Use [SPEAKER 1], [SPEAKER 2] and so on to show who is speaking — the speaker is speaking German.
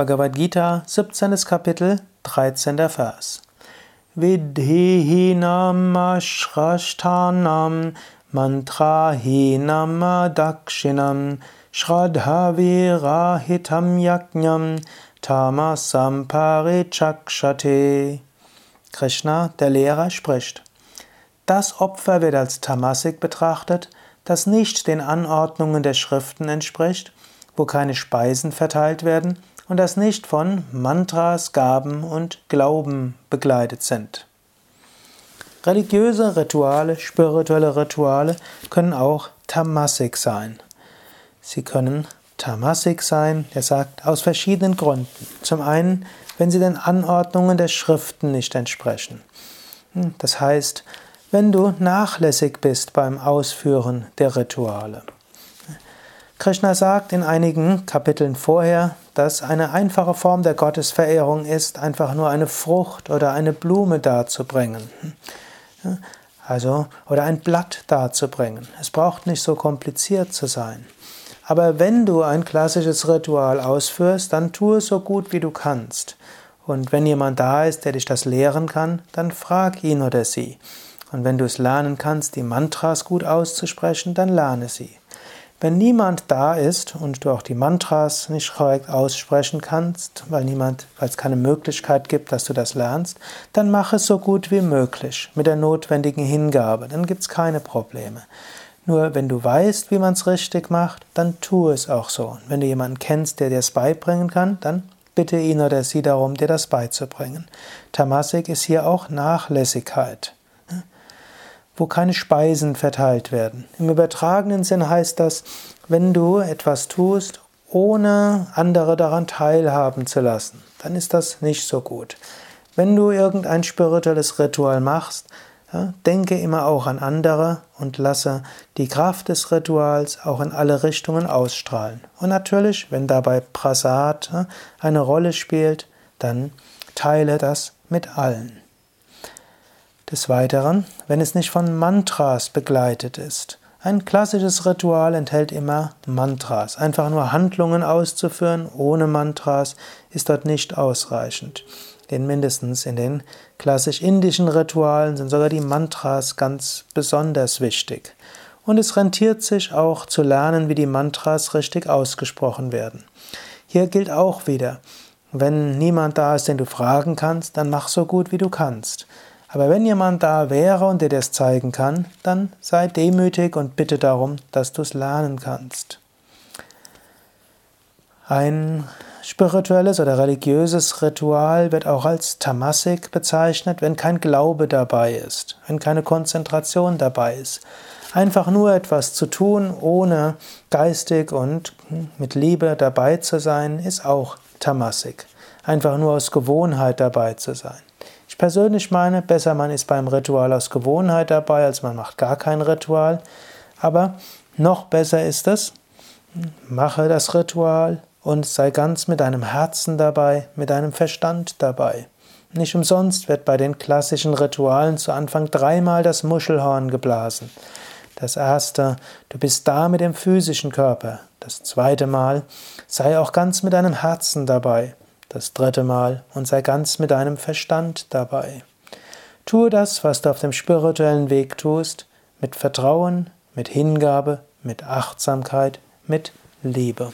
[SPEAKER 1] Bhagavad Gita, 17. Kapitel, 13. Vers. Vidhihinam ashrashtanam mantrahinam adakshinam shradhavirahitam yajnam tamasam parichakshate. Krishna, der Lehrer, spricht. Das Opfer wird als tamasik betrachtet, das nicht den Anordnungen der Schriften entspricht, wo keine Speisen verteilt werden und das nicht von Mantras, Gaben und Glauben begleitet sind. Religiöse Rituale, spirituelle Rituale können auch Tamasik sein. Sie können Tamasik sein, er sagt, aus verschiedenen Gründen. Zum einen, wenn sie den Anordnungen der Schriften nicht entsprechen. Hm, das heißt, wenn du nachlässig bist beim Ausführen der Rituale. Krishna sagt in einigen Kapiteln vorher, dass eine einfache Form der Gottesverehrung ist, einfach nur eine Frucht oder eine Blume darzubringen. Also, oder ein Blatt darzubringen. Es braucht nicht so kompliziert zu sein. Aber wenn du ein klassisches Ritual ausführst, dann tu es so gut wie du kannst. Und wenn jemand da ist, der dich das lehren kann, dann frag ihn oder sie. Und wenn du es lernen kannst, die Mantras gut auszusprechen, dann lerne sie. Wenn niemand da ist und du auch die Mantras nicht korrekt aussprechen kannst, weil niemand, weil es keine Möglichkeit gibt, dass du das lernst, dann mach es so gut wie möglich mit der notwendigen Hingabe. Dann gibt es keine Probleme. Nur wenn du weißt, wie man es richtig macht, dann tu es auch so. Und wenn du jemanden kennst, der dir es beibringen kann, dann bitte ihn oder sie darum, dir das beizubringen. Tamasik ist hier auch Nachlässigkeit wo keine Speisen verteilt werden. Im übertragenen Sinn heißt das, wenn du etwas tust, ohne andere daran teilhaben zu lassen, dann ist das nicht so gut. Wenn du irgendein spirituelles Ritual machst, ja, denke immer auch an andere und lasse die Kraft des Rituals auch in alle Richtungen ausstrahlen. Und natürlich, wenn dabei Prasad ja, eine Rolle spielt, dann teile das mit allen. Des Weiteren, wenn es nicht von Mantras begleitet ist. Ein klassisches Ritual enthält immer Mantras. Einfach nur Handlungen auszuführen ohne Mantras ist dort nicht ausreichend. Denn mindestens in den klassisch indischen Ritualen sind sogar die Mantras ganz besonders wichtig. Und es rentiert sich auch zu lernen, wie die Mantras richtig ausgesprochen werden. Hier gilt auch wieder, wenn niemand da ist, den du fragen kannst, dann mach so gut wie du kannst. Aber wenn jemand da wäre und dir das zeigen kann, dann sei demütig und bitte darum, dass du es lernen kannst. Ein spirituelles oder religiöses Ritual wird auch als Tamasik bezeichnet, wenn kein Glaube dabei ist, wenn keine Konzentration dabei ist. Einfach nur etwas zu tun, ohne geistig und mit Liebe dabei zu sein, ist auch Tamasik. Einfach nur aus Gewohnheit dabei zu sein. Ich persönlich meine, besser man ist beim Ritual aus Gewohnheit dabei, als man macht gar kein Ritual. Aber noch besser ist es, mache das Ritual und sei ganz mit deinem Herzen dabei, mit deinem Verstand dabei. Nicht umsonst wird bei den klassischen Ritualen zu Anfang dreimal das Muschelhorn geblasen. Das erste, du bist da mit dem physischen Körper. Das zweite Mal, sei auch ganz mit deinem Herzen dabei das dritte Mal und sei ganz mit deinem Verstand dabei. Tue das, was du auf dem spirituellen Weg tust, mit Vertrauen, mit Hingabe, mit Achtsamkeit, mit Liebe.